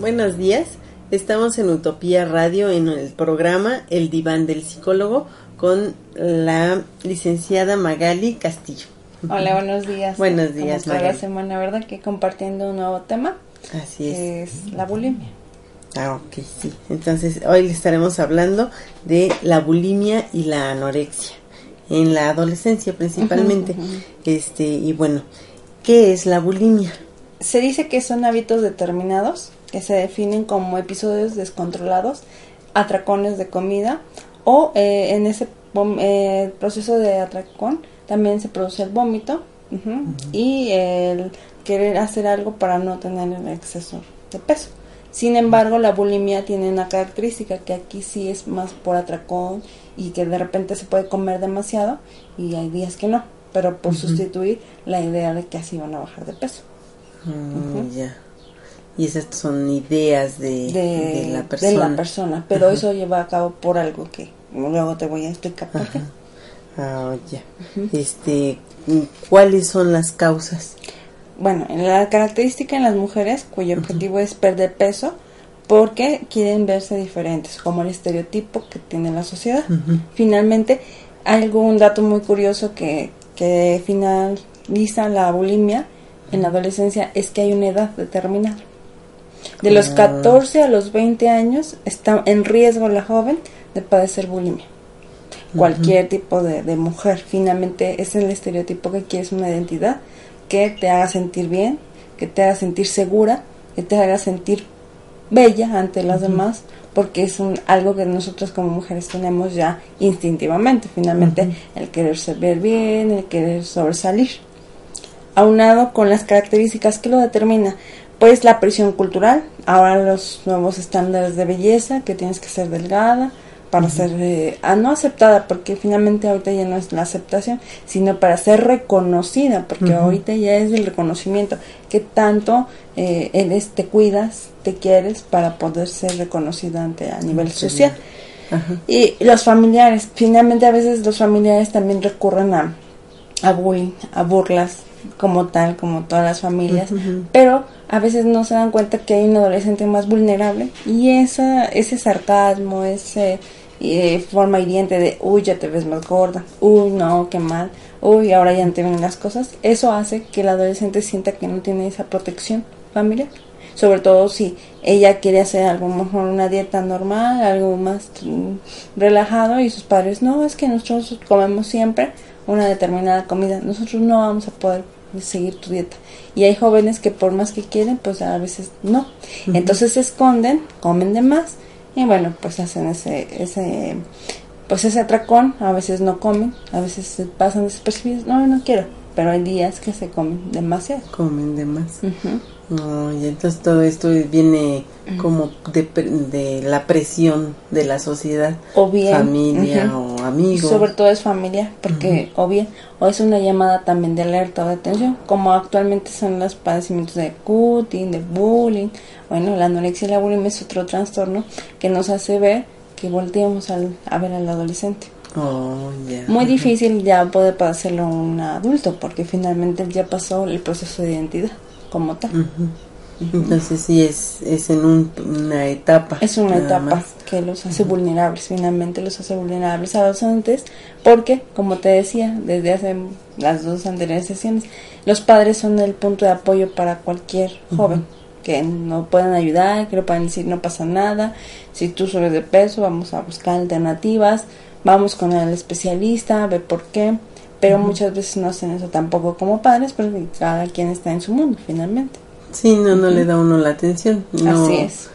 Buenos días. Estamos en Utopía Radio en el programa El Diván del Psicólogo con la licenciada Magali Castillo. Hola, buenos días. Buenos días, Como cada semana, ¿verdad? Que compartiendo un nuevo tema. Así es. Que es la bulimia. Ah, ok, sí. Entonces, hoy le estaremos hablando de la bulimia y la anorexia en la adolescencia principalmente. Este, y bueno, ¿qué es la bulimia? Se dice que son hábitos determinados que se definen como episodios descontrolados, atracones de comida o eh, en ese eh, proceso de atracón también se produce el vómito y el querer hacer algo para no tener el exceso de peso. Sin embargo, la bulimia tiene una característica que aquí sí es más por atracón y que de repente se puede comer demasiado y hay días que no, pero por sustituir la idea de que así van a bajar de peso. Mm, ya. Y esas son ideas de, de, la persona. De la persona, pero eso lleva a cabo por algo que luego te voy a explicar. Ah, ya. Este, ¿cuáles son las causas? Bueno, la característica en las mujeres cuyo objetivo es perder peso porque quieren verse diferentes, como el estereotipo que tiene la sociedad. Finalmente, algún dato muy curioso que, que finaliza la bulimia en la adolescencia es que hay una edad determinada. De los 14 a los 20 años está en riesgo la joven de padecer bulimia. Cualquier tipo de, mujer, finalmente es el estereotipo que quieres una identidad que te haga sentir bien, que te haga sentir segura, que te haga sentir bella ante las demás, porque es un, algo que nosotros como mujeres tenemos ya instintivamente, finalmente el querer ver bien, el querer sobresalir. Aunado con las características que lo determina, pues la presión cultural, ahora los nuevos estándares de belleza, que tienes que ser delgada para ser eh, ah, no aceptada, porque finalmente ahorita ya no es la aceptación, sino para ser reconocida, porque ahorita ya es el reconocimiento, que tanto eh, eres, te cuidas, te quieres para poder ser reconocida ante a nivel social. Y los familiares, finalmente a veces los familiares también recurren a, a bullying, a burlas, como tal, como todas las familias, pero a veces no se dan cuenta que hay un adolescente más vulnerable y esa, ese sarcasmo, ese eh, forma hiriente de, uy, ya te ves más gorda, uy, no, qué mal, uy, ahora ya no te ven las cosas, eso hace que el adolescente sienta que no tiene esa protección familiar. Sobre todo si ella quiere hacer algo mejor una dieta normal, algo más mm, relajado y sus padres, no, es que nosotros comemos siempre una determinada comida, nosotros no vamos a poder seguir tu dieta. Y hay jóvenes que por más que quieren, pues a veces no. Entonces se esconden, comen de más y bueno, pues hacen ese, ese, pues ese atracón, a veces no comen, a veces se pasan despercibidos, no, no quiero, pero hay días que se comen demasiado. Comen de más. Y entonces todo esto viene como de, la presión de la sociedad, o bien, familia o amigos. Sobre todo es familia, porque o bien, o es una llamada también de alerta o de atención, como actualmente son los padecimientos de cutting, de bullying. Bueno, la anorexia y la bulimia es otro trastorno que nos hace ver que volteamos al, a ver al adolescente. Oh, Muy difícil ya poder hacerlo un adulto, porque finalmente ya pasó el proceso de identidad como tal. Entonces sí es, es en una etapa. Es una etapa que los hace vulnerables, finalmente los hace vulnerables a los adolescentes, porque, como te decía, desde hace las dos anteriores sesiones, los padres son el punto de apoyo para cualquier joven, que no puedan ayudar, que no puedan decir no pasa nada, si tú subes de peso, vamos a buscar alternativas, vamos con el especialista, ve por qué, pero muchas veces no hacen eso tampoco como padres, porque cada quien está en su mundo finalmente. Sí, no, no le da uno la atención. Así es.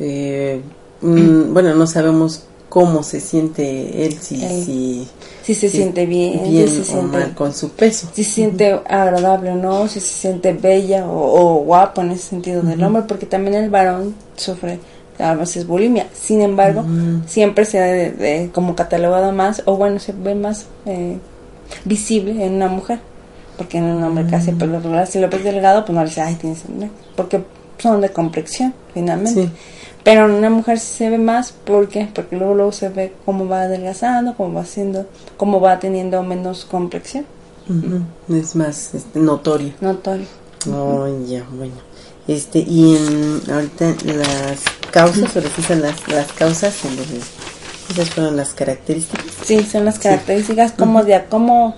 Eh, mm, bueno, no sabemos cómo se siente él, si, Él. si, Si se siente bien, bien si se o siente, mal con su peso. si se siente agradable o no, si se siente bella o, o guapo en ese sentido del hombre, porque también el varón sufre a veces bulimia. Sin embargo, siempre se ha de- de- como catalogado más, o bueno, se ve más eh, visible en una mujer. Porque en un hombre casi, por lo regular, si lo ves delgado, pues no le dice, ay, tienes hambre", Porque son de complexión, finalmente. Sí. Pero en una mujer sí se ve más, ¿por qué? Porque luego, luego se ve cómo va adelgazando, cómo va haciendo, cómo va teniendo menos complexión. Es más este, notorio. Notorio. Oh, ya, bueno. Este, y en, ahorita las causas, o las, las causas, en donde esas fueron las características. Sí, son las características como de cómo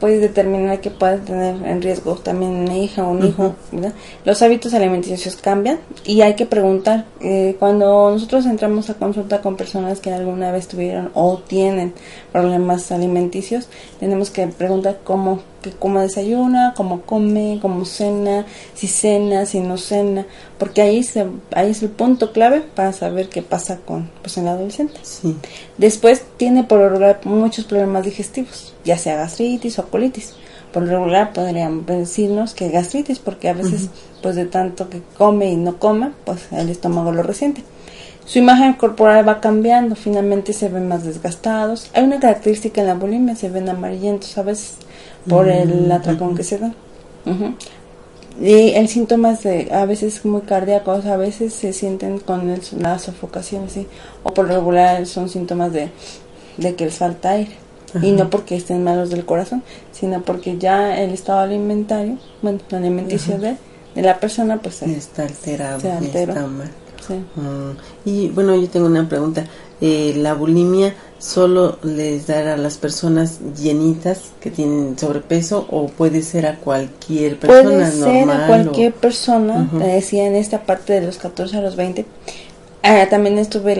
puedes determinar que puedes tener en riesgo también una hija o un hijo. ¿verdad? Los hábitos alimenticios cambian y hay que preguntar. eh, cuando nosotros entramos a consulta con personas que alguna vez tuvieron o tienen problemas alimenticios, tenemos que preguntar cómo, que cómo desayuna, cómo come, cómo cena, si cena, si no cena, porque ahí, se, ahí es el punto clave para saber qué pasa con pues, el adolescente. Sí. Después tiene por lo regular muchos problemas digestivos, ya sea gastritis o colitis. Por lo regular podrían decirnos que gastritis, porque a veces, pues de tanto que come y no come, pues el estómago lo resiente. Su imagen corporal va cambiando, finalmente se ven más desgastados. Hay una característica en la bulimia, se ven amarillentos a veces por el atracón que se da. Y el síntoma es de, a veces muy cardíacos, a veces se sienten con el- la sofocación, sí, o por regular son síntomas de, de que les falta aire. Y no porque estén malos del corazón, sino porque ya el estado alimentario, bueno, alimenticio de, de la persona, pues se, Está alterado, Se ya alteró. está mal. Se- Mm, Y bueno, yo tengo una pregunta. Eh, ¿La bulimia solo les da a las personas llenitas que tienen sobrepeso o puede ser a cualquier persona Puede ser normal? a o- cualquier persona, decía en esta parte de los 14 a los 20. Ah, también estuve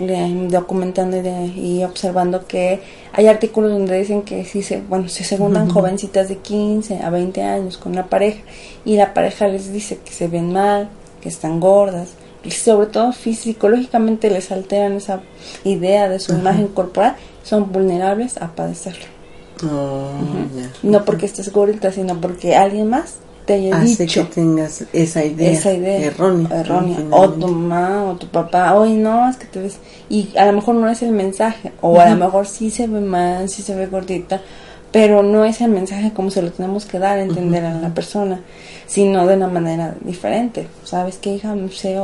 el- documentando y, de- y observando que hay artículos donde dicen que si se, bueno, se juntan jovencitas de 15 a 20 años con una pareja y la pareja les dice que se ven mal, que están gordas, y sobre todo psicológicamente les alteran esa idea de su imagen corporal, son vulnerables a padecerlo. Oh. No porque estés gordita, sino porque alguien más te haya Hace dicho que tengas esa idea, esa idea errónea. errónea. o tu mamá o tu papá oye no es que te ves y a lo mejor no es el mensaje o a lo mejor sí se ve mal sí se ve gordita pero no es el mensaje como se lo tenemos que dar a entender a la persona sino de una manera diferente. Sabes que hija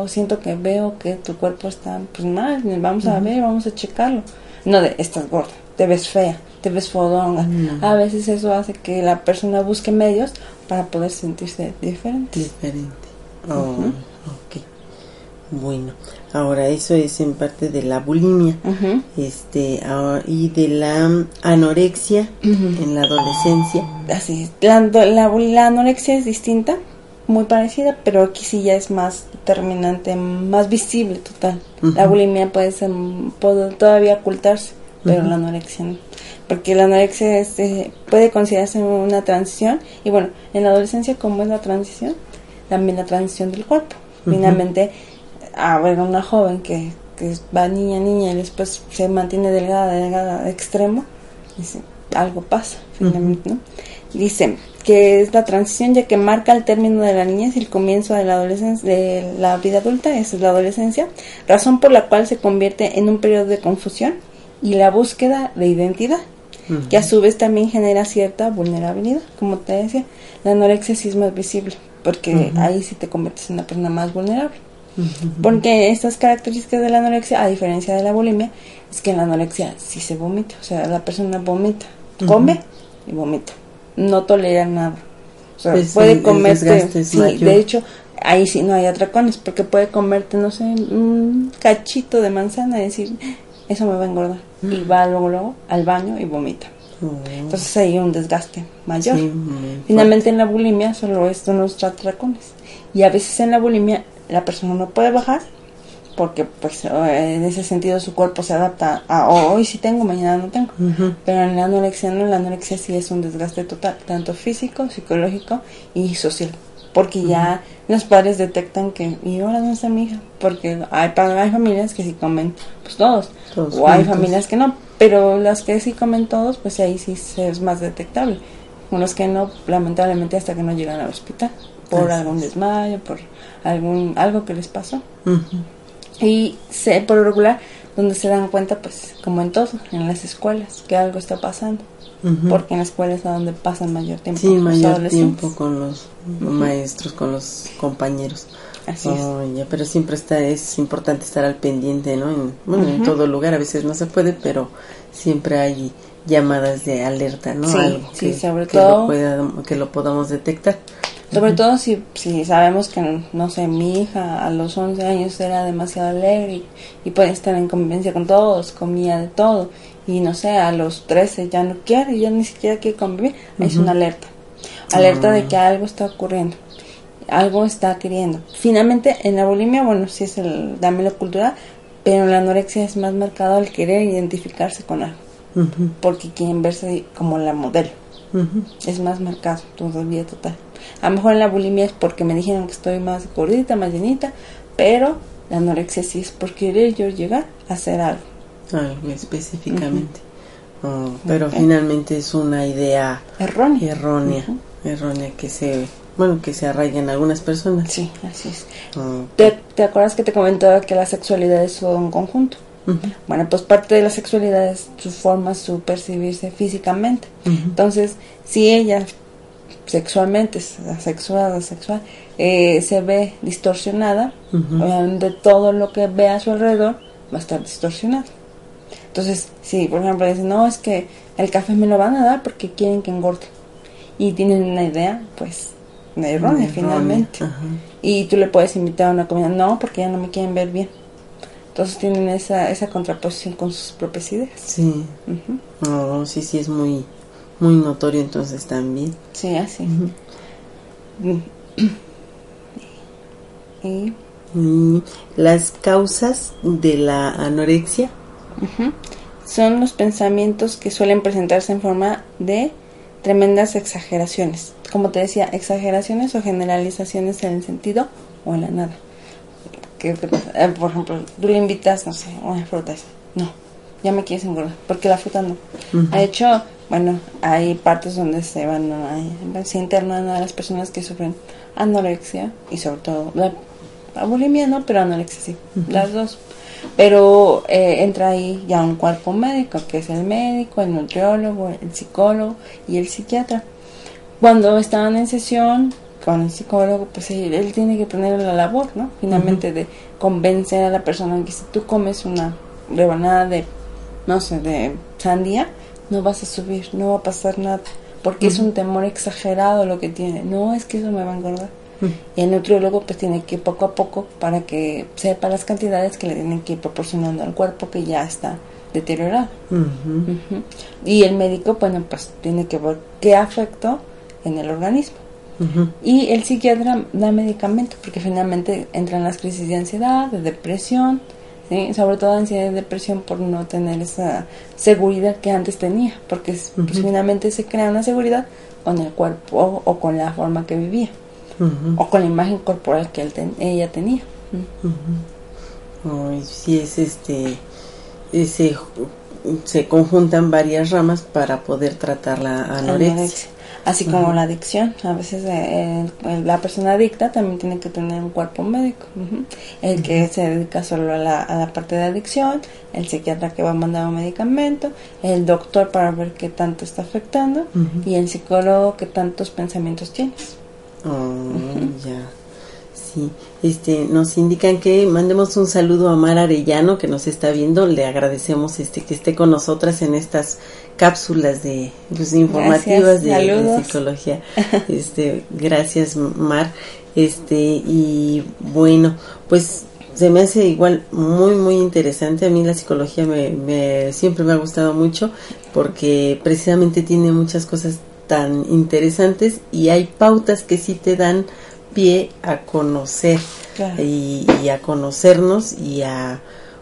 siento que veo que tu cuerpo está pues mal vamos a ver vamos a checarlo. No de estás gorda te ves fea te ves fodonga. A veces eso hace que la persona busque medios para poder sentirse diferente. Diferente. Oh, ok. Bueno, ahora eso es en parte de la bulimia. Este, ahora- y de la anorexia en la adolescencia. Así es. La, la, la anorexia es distinta, muy parecida, pero aquí sí ya es más determinante, más visible total. La bulimia puede ser, puede todavía ocultarse, pero la anorexia no. Porque la anorexia es, eh, puede considerarse una transición, y bueno, en la adolescencia, como es la transición? También la transición del cuerpo. Finalmente, a ver, una joven que, que va niña, niña, y después se mantiene delgada, delgada, de extremo, dice, algo pasa, finalmente, ¿no? Dice que es la transición ya que marca el término de la niñez y el comienzo de la adolescencia, de la vida adulta, esa es la adolescencia, razón por la cual se convierte en un periodo de confusión y la búsqueda de identidad, que a su vez también genera cierta vulnerabilidad, como te decía, la anorexia sí es más visible, porque ahí sí te conviertes en una persona más vulnerable. Porque estas características de la anorexia, a diferencia de la bulimia, es que en la anorexia sí se vomita, o sea, la persona vomita, come y vomita, no tolera nada. O sea, Pues puede comerte, es sí, mayor. de hecho, ahí sí no hay atracones, porque puede comerte, no sé, un cachito de manzana y decir, eso me va a engordar. Y va luego, luego al baño y vomita. Oh, Entonces hay un desgaste mayor. sí, Finalmente en la bulimia solo están los atracones. Y a veces en la bulimia la persona no puede bajar porque pues eh, en ese sentido su cuerpo se adapta a "Oh, hoy sí tengo, mañana no tengo. Pero en la anorexia no, la anorexia sí es un desgaste total, tanto físico, psicológico y social. porque ya los padres detectan que, y ahora no está mi hija, porque hay, hay familias que sí comen pues todos, o hay familias que no, pero las que sí comen todos, pues ahí sí es más detectable. Con los que no, lamentablemente hasta que no llegan al hospital, por algún desmayo, por algún algo que les pasó. Y sé por lo regular donde se dan cuenta, pues, como en todo, en las escuelas, que algo está pasando. Porque en la escuela es donde pasan mayor tiempo. Sí, mayor tiempo con los maestros, con los compañeros. Así es. pero siempre está, es importante estar al pendiente, ¿no? En, bueno, en todo lugar, a veces no se puede, pero siempre hay llamadas de alerta, ¿no? Sí, Algo sí, que, sobre que todo. Lo que lo podamos detectar. Sobre todo si, si sabemos que, no sé, mi hija a los 11 años era demasiado alegre y, puede estar en convivencia con todos, comía de todo, y no sé, a los 13 ya no quiere, ya ni siquiera quiere convivir, es una alerta. Alerta de ah. que algo está ocurriendo, algo está queriendo. Finalmente, en la bulimia, bueno, sí es el la cultural, pero en la anorexia es más marcado el querer identificarse con algo, porque quieren verse como la modelo. Es más marcado todavía total. A lo mejor en la bulimia es porque me dijeron que estoy más gordita, más llenita, pero la anorexia sí es por querer yo llegar a hacer algo. Algo específicamente. Oh, pero finalmente es una idea errónea, errónea, errónea que se bueno, que se arraiga en algunas personas. Sí, así es. ¿Te, ¿Te, acuerdas que te comentaba que la sexualidad es un conjunto? Bueno, pues parte de la sexualidad es su forma, su percibirse físicamente. Entonces, si ella sexualmente, asexuada, sexual, eh, se ve distorsionada, obviamente todo lo que ve a su alrededor va a estar distorsionado. Entonces, si por ejemplo dicen, no, es que el café me lo van a dar porque quieren que engorde. Y tienen una idea, pues, errónea finalmente. Y tú le puedes invitar a una comida, no, porque ya no me quieren ver bien. Entonces tienen esa, esa contraposición con sus propias ideas. Sí. sí, sí, es muy, muy notorio entonces también. Sí, así. y, las causas de la anorexia son los pensamientos que suelen presentarse en forma de tremendas exageraciones. Como te decía, exageraciones o generalizaciones en el sentido o en la nada. Que, eh, por ejemplo, tú le invitas, no sé, una fruta, no, ya me quieres engordar, porque la fruta no. Ha hecho bueno, hay partes donde se van, se internan a las personas que sufren anorexia y sobre todo la, bulimia, ¿no? Pero anorexia sí, las dos. Pero eh, entra ahí ya un cuerpo médico, que es el médico, el nutriólogo, el psicólogo y el psiquiatra. Cuando están en sesión con el psicólogo, pues él, tiene que tener la labor, ¿no? Finalmente de convencer a la persona que si tú comes una rebanada de, no sé, de sandía, no vas a subir, no va a pasar nada, porque es un temor exagerado lo que tiene. No, es que eso me va a engordar. Y el nutriólogo pues tiene que poco a poco para que sepa las cantidades que le tienen que ir proporcionando al cuerpo que ya está deteriorado. Y el médico, bueno, pues tiene que ver qué afectó en el organismo. Y el psiquiatra da medicamentos porque finalmente entran las crisis de ansiedad, de depresión, sobre todo ansiedad y depresión por no tener esa seguridad que antes tenía, porque pues, finalmente se crea una seguridad con el cuerpo o, con la forma que vivía, o con la imagen corporal que ella tenía. sí, es este, ese, se conjuntan varias ramas para poder tratar la anorexia así como la adicción. A veces eh, la persona adicta también tiene que tener un cuerpo médico. El que se dedica solo a la, a la, parte de adicción, el psiquiatra que va a mandar un medicamento, el doctor para ver qué tanto está afectando y el psicólogo qué tantos pensamientos tienes. Oh, ya. Sí, este, nos indican que mandemos un saludo a Mar Arellano que nos está viendo. Le agradecemos este que esté con nosotras en estas cápsulas de pues, informativas de, psicología. Este, gracias Mar. Este y bueno, pues se me hace igual muy muy interesante. A mí la psicología me, me siempre me ha gustado mucho porque precisamente tiene muchas cosas tan interesantes y hay pautas que sí te dan pie a conocer y, y, a conocernos y a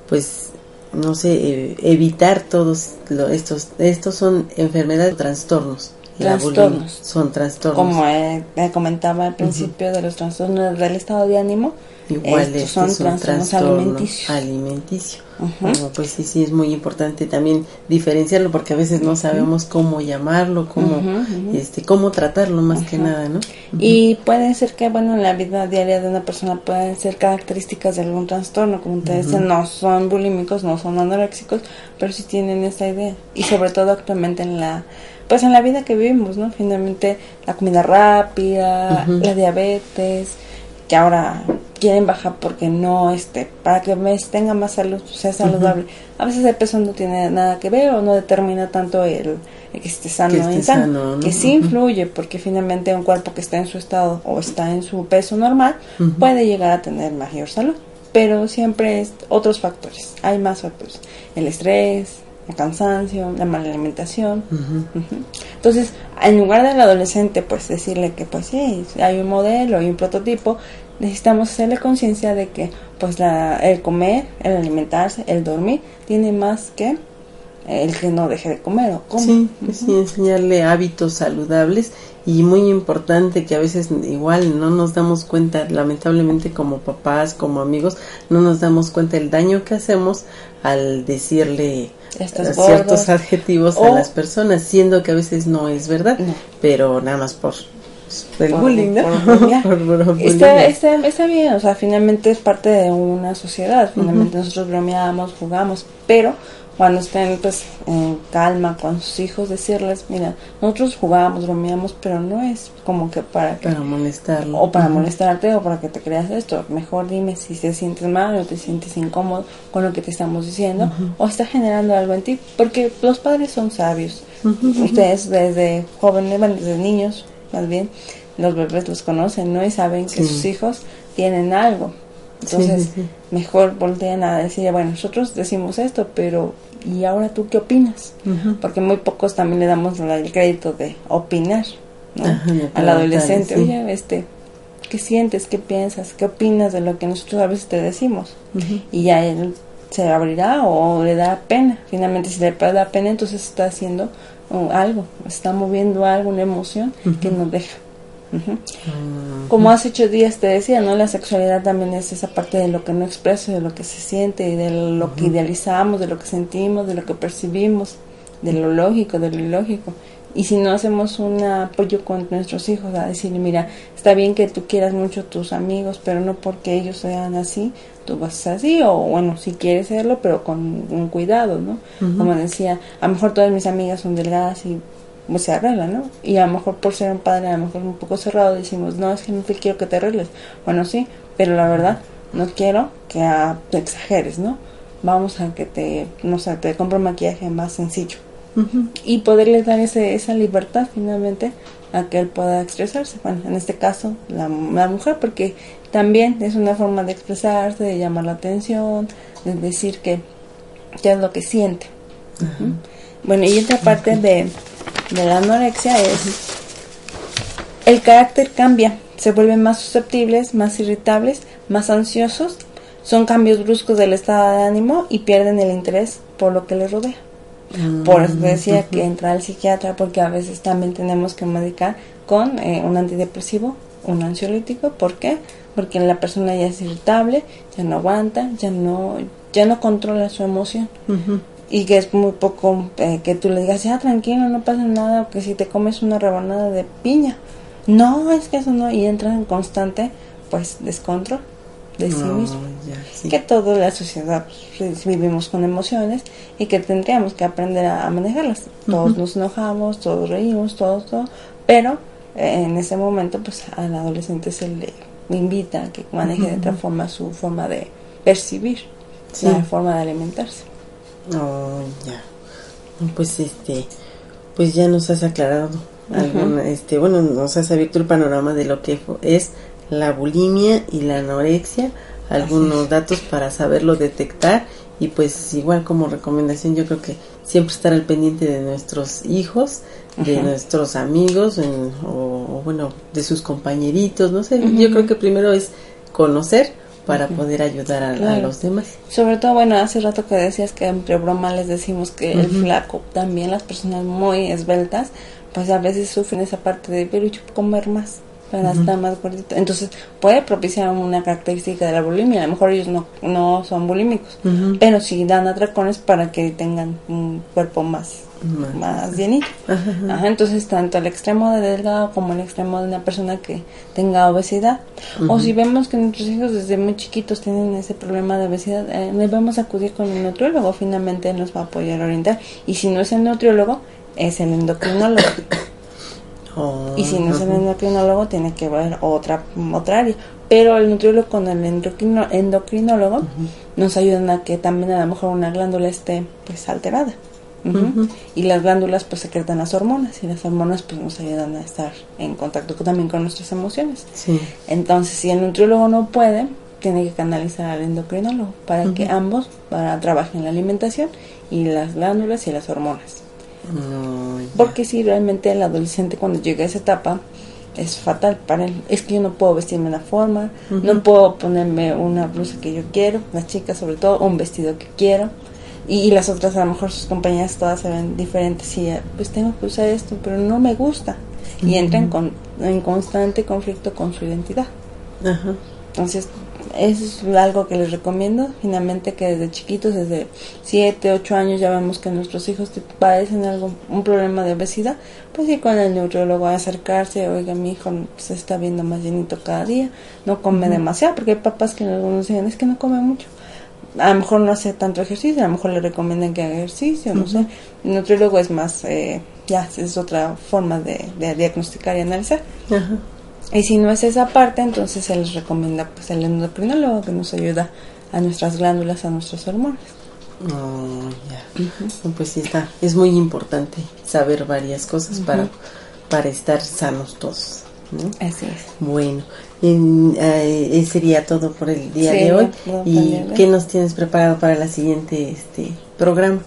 pues no sé, evitar todos estos, estos son enfermedades, trastornos trastornos. Son trastornos. Como eh, comentaba al principio de los trastornos del estado de ánimo, Igual estos son, trastornos alimenticios. Alimenticio. pues sí, sí, es muy importante también diferenciarlo porque a veces no sabemos cómo llamarlo, cómo, este, cómo tratarlo más que nada, ¿no? Y puede ser que, bueno, en la vida diaria de una persona pueden ser características de algún trastorno, como ustedes dicen, no son bulímicos, no son anoréxicos, pero sí tienen esta idea. Y sobre todo actualmente en la pues en la vida que vivimos, ¿no? Finalmente la comida rápida, la diabetes, que ahora quieren bajar porque no, este, para que me tenga más salud, sea saludable. A veces el peso no tiene nada que ver o no determina tanto el, que esté sano que sano, que sí influye porque finalmente un cuerpo que está en su estado o está en su peso normal puede llegar a tener mayor salud. Pero siempre es otros factores, hay más factores. El estrés, el cansancio, la mala alimentación. Entonces, en lugar del adolescente, pues decirle que pues sí, hay un modelo y un prototipo, necesitamos hacerle conciencia de que pues la, el comer, el alimentarse, el dormir, tiene más que el que no deje de comer o coma. Sí, sí, enseñarle hábitos saludables y muy importante que a veces igual no nos damos cuenta, lamentablemente como papás, como amigos, no nos damos cuenta del daño que hacemos al decirle ciertos adjetivos a las personas, siendo que a veces no es verdad, pero nada más por bullying, está, está, bien, o sea, finalmente es parte de una sociedad, finalmente nosotros bromeamos, jugamos, pero cuando estén pues en calma con sus hijos, decirles, mira, nosotros jugamos, bromeamos, pero no es como que para que... Para molestarlo. O para molestarte o para que te creas esto. Mejor dime si te sientes mal o te sientes incómodo con lo que te estamos diciendo o está generando algo en ti, porque los padres son sabios. Ustedes desde jóvenes, desde niños, más bien, los bebés los conocen, ¿no? Y saben que sus hijos tienen algo. Entonces, mejor voltean a decir, bueno, nosotros decimos esto, pero ¿y ahora tú qué opinas? Porque muy pocos también le damos el crédito de opinar, ¿no? Al adolescente, oye, este, ¿qué sientes? ¿Qué piensas? ¿Qué opinas de lo que nosotros a veces te decimos? Y ya él se abrirá o le da pena. Finalmente, si le da pena, entonces está haciendo algo, está moviendo algo, una emoción que nos deja. Como hace ocho días te decía, ¿no? La sexualidad también es esa parte de lo que no expreso, de lo que se siente, y de lo que idealizamos, de lo que sentimos, de lo que percibimos, de lo lógico, de lo ilógico. Y si no hacemos un apoyo con nuestros hijos, a decirle, mira, está bien que tú quieras mucho a tus amigos, pero no porque ellos sean así, tú vas a ser así, o bueno, si quieres serlo, pero con un cuidado, ¿no? Como decía, a lo mejor todas mis amigas son delgadas y pues, se arreglan, ¿no? Y a lo mejor por ser un padre, a lo mejor un poco cerrado, decimos, no, es que no te quiero que te arregles. Bueno, sí, pero la verdad, no quiero que te exageres, ¿no? Vamos a que te, no sé, te compro maquillaje más sencillo y poderle dar ese, esa libertad finalmente a que él pueda expresarse. Bueno, en este caso, la, mujer, porque también es una forma de expresarse, de llamar la atención, de decir que qué es lo que siente. Bueno, y otra parte de, de la anorexia es el carácter cambia, se vuelven más susceptibles, más irritables, más ansiosos, son cambios bruscos del estado de ánimo y pierden el interés por lo que les rodea. Por eso decía que entra al psiquiatra porque a veces también tenemos que medicar con eh, un antidepresivo, un ansiolítico. ¿Por qué? Porque la persona ya es irritable, ya no aguanta, ya no, ya no controla su emoción. Y que es muy poco eh, que tú le digas, ya tranquilo, no pasa nada, que si te comes una rebanada de piña. No, es que eso no, y entra en constante, pues, descontrol de sí mismo. Que toda la sociedad pues, vivimos con emociones y que tendríamos que aprender a, manejarlas. Todos nos enojamos, todos reímos, todos, todo, pero eh, en ese momento pues al adolescente se le invita a que maneje de otra forma su forma de percibir, la forma de alimentarse. Oh, ya. Pues este, pues ya nos has aclarado alguna, este, bueno, nos has abierto el panorama de lo que es la bulimia y la anorexia, algunos datos para saberlo detectar y pues igual como recomendación yo creo que siempre estar al pendiente de nuestros hijos, de nuestros amigos o, bueno, de sus compañeritos, no sé, yo creo que primero es conocer para poder ayudar a, los demás. Sobre todo, bueno, hace rato que decías que entre broma les decimos que el flaco, también las personas muy esbeltas, pues a veces sufren esa parte de, pero yo comer más para estar más gordito. Entonces puede propiciar una característica de la bulimia. A lo mejor ellos no, no son bulímicos, pero sí dan atracones para que tengan un cuerpo más más, llenito. Ajá. entonces, tanto el extremo de delgado como el extremo de una persona que tenga obesidad. O si vemos que nuestros hijos desde muy chiquitos tienen ese problema de obesidad, eh, debemos acudir con el nutriólogo. Finalmente, él nos va a apoyar a orientar. Y si no es el nutriólogo, es el endocrinólogo. Oh, y si no es el endocrinólogo, tiene que ver otra, otra área. Pero el nutriólogo con el endocrinólogo nos ayudan a que también a lo mejor una glándula esté pues alterada. Y las glándulas pues secretan las hormonas y las hormonas pues nos ayudan a estar en contacto también con nuestras emociones. Entonces, si el nutriólogo no puede, tiene que canalizar al endocrinólogo para que ambos para, trabajen la alimentación y las glándulas y las hormonas. Porque si realmente el adolescente cuando llega a esa etapa es fatal para él. Es que yo no puedo vestirme de una forma, no puedo ponerme una blusa que yo quiero, las chicas sobre todo, un vestido que quiero. Y, las otras a lo mejor sus compañeras todas se ven diferentes y pues tengo que usar esto pero no me gusta. Y entran con, en constante conflicto con su identidad. Entonces eso es algo que les recomiendo finalmente que desde chiquitos desde 7, 8 años ya vemos que nuestros hijos padecen algo un problema de obesidad pues ir con el neurólogo a acercarse oiga mi hijo se está viendo más llenito cada día no come demasiado porque hay papás que algunos dicen es que no come mucho a lo mejor no hace tanto ejercicio, a lo mejor le recomiendan que haga ejercicio, no sé. El nutriólogo es más, eh, ya, es otra forma de, diagnosticar y analizar. Y si no es esa parte, entonces se les recomienda pues el endocrinólogo que nos ayuda a nuestras glándulas, a nuestros hormonas. Oh, ya. Pues sí está, es muy importante saber varias cosas para, para estar sanos todos. Así es. Bueno, eh, sería todo por el día de hoy. ¿Y qué nos tienes preparado para la siguiente este programa?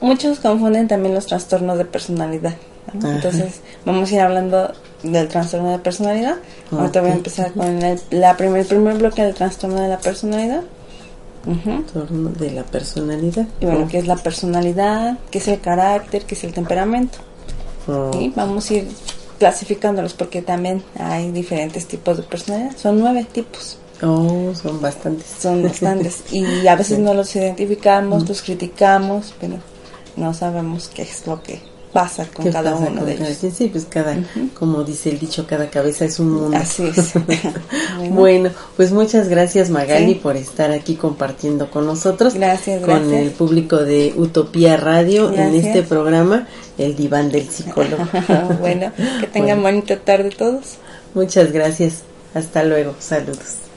Muchos confunden también los trastornos de personalidad. Entonces, vamos a ir hablando del trastorno de personalidad. Ahorita voy a empezar con el, la primer, primer bloque del trastorno de la personalidad. Trastorno de la personalidad. Y bueno, ¿qué es la personalidad? ¿Qué es el carácter? ¿Qué es el temperamento? Y vamos a ir clasificándolos porque también hay diferentes tipos de personalidad. Son nueve tipos. Oh, son bastantes. Son bastantes. y a veces no los identificamos, los criticamos, pero no sabemos qué es lo que pasa con cada uno de ellos. Sí, pues cada, como dice el dicho, cada cabeza es un mundo. Así es. bueno. pues muchas gracias Magali por estar aquí compartiendo con nosotros. Gracias, Con el público de Utopía Radio en este programa, El Diván del Psicólogo. bueno, que tengan bonita tarde todos. Muchas gracias. Hasta luego. Saludos.